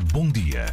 Bom dia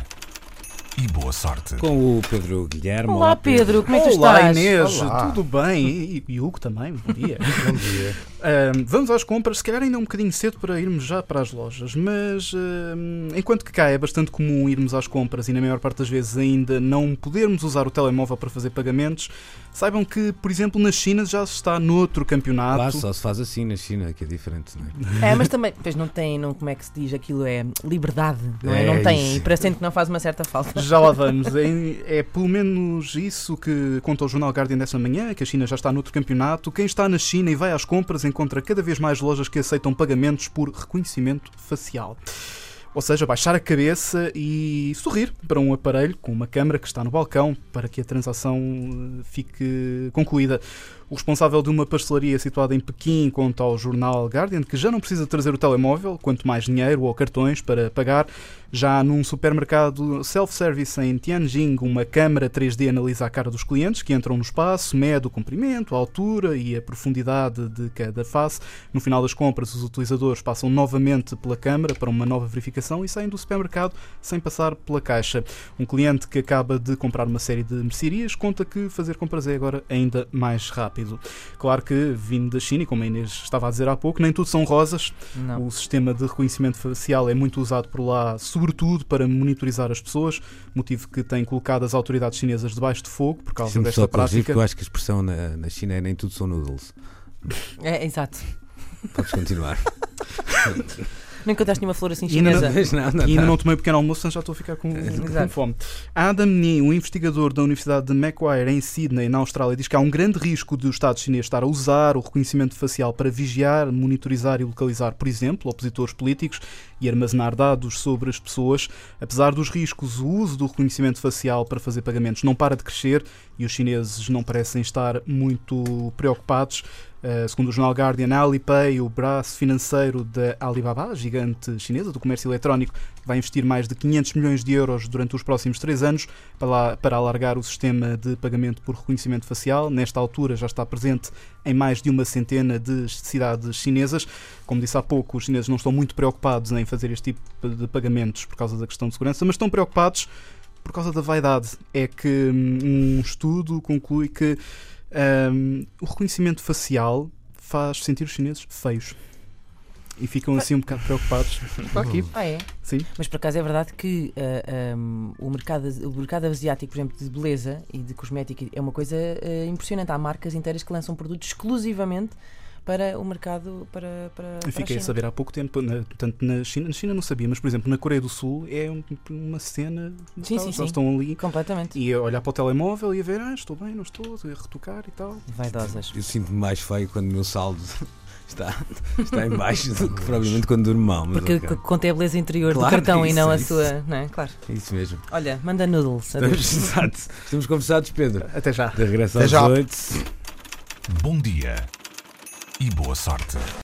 e boa sorte. Com o Pedro Guilherme. Olá Pedro, como é que tu Olá estás? Inês, Olá. tudo bem? E, e Hugo também, bom dia. Bom dia. Ahm, vamos às compras, se calhar ainda é um bocadinho cedo para irmos já para as lojas, mas ahm, enquanto que cá é bastante comum irmos às compras e na maior parte das vezes ainda não podermos usar o telemóvel para fazer pagamentos, saibam que, por exemplo, na China já se está noutro campeonato. Lá só se faz assim na China, que é diferente, não é? É, mas também, pois não tem, não, como é que se diz, aquilo é liberdade, não é? É não tem, isso. e parecendo que não faz uma certa falta. Já lá vamos. É, é pelo menos isso que conta o jornal Guardian desta manhã, que a China já está noutro campeonato. Quem está na China e vai às compras encontra cada vez mais lojas que aceitam pagamentos por reconhecimento facial. Ou seja, baixar a cabeça e sorrir para um aparelho com uma câmera que está no balcão para que a transação eh, fique concluída. O responsável de uma pastelaria situada em Pequim conta ao jornal Guardian que já não precisa trazer o telemóvel, quanto mais dinheiro ou cartões para pagar. Já num supermercado self-service em Tianjin, uma câmara 3D analisa a cara dos clientes que entram no espaço, mede o comprimento, a altura e a profundidade de cada face. No final das compras, os utilizadores passam novamente pela câmara para uma nova verificação e saem do supermercado sem passar pela caixa. Um cliente que acaba de comprar uma série de mercearias conta que fazer compras é agora ainda mais rápido. Claro que, vindo da China, e como a Inês estava a dizer há pouco, nem tudo são rosas. Não. O sistema de reconhecimento facial é muito usado por lá, sobretudo para monitorizar as pessoas, motivo que tem colocado as autoridades chinesas debaixo de fogo por causa Deixa-me desta só prática. eu acho que a expressão na, na China é nem tudo são noodles. É, exato. Podes continuar. Nem encontraste nenhuma flor assim E ainda chinesa. Não, não, E ainda não. não tomei o pequeno almoço, portanto já estou a ficar com, com fome. Adam Nee, um investigador da Universidade de Macquarie em Sydney, na Austrália, diz que há um grande risco do Estado chinês estar a usar o reconhecimento facial para vigiar, monitorizar e localizar, por exemplo, opositores políticos e armazenar dados sobre as pessoas. Apesar dos riscos, o uso do reconhecimento facial para fazer pagamentos não para de crescer e os chineses não parecem estar muito preocupados. Uh, segundo o jornal Guardian, Alipay, o braço financeiro da Alibaba, a gigante chinesa do comércio eletrónico, vai investir mais de 500 milhões de euros durante os próximos três anos para, lá- para alargar o sistema de pagamento por reconhecimento facial. Nesta altura já está presente em mais de uma centena de cidades chinesas. Como disse há pouco, os chineses não estão muito preocupados em fazer este tipo de pagamentos por causa da questão de segurança, mas estão preocupados por causa da vaidade. É que hum, um estudo conclui que hum, o reconhecimento facial faz sentir os chineses feios. E ficam assim um bocado preocupados. Está aqui, Ah, é? sim. Mas por acaso é verdade que ah, um, o, mercado, o mercado asiático, por exemplo, de beleza e de cosmética é uma coisa ah, impressionante. Há marcas inteiras que lançam produtos exclusivamente para o mercado para, para, Eu a fiquei a China. saber há pouco tempo, na, tanto na China, na China não sabia, mas por exemplo na Coreia do Sul é um- uma cena. Sim, tal, sim, sim. estão ali Completamente. e a olhar para o telemóvel e a ver, ah, estou bem, não estou, a retocar e tal. Vaidosas. Eu sinto-me mais feio quando o meu saldo está, está em baixo do que provavelmente quando durmo mal. Porque ok. c- conta a beleza interior Claro, do cartão e isso, não a isso. sua. Não é? Claro. É isso mesmo. Olha, manda noodles. Estamos, exato. Estamos conversados, Pedro. Até já. De regresso Até às já. oito. Bom dia e boa sorte.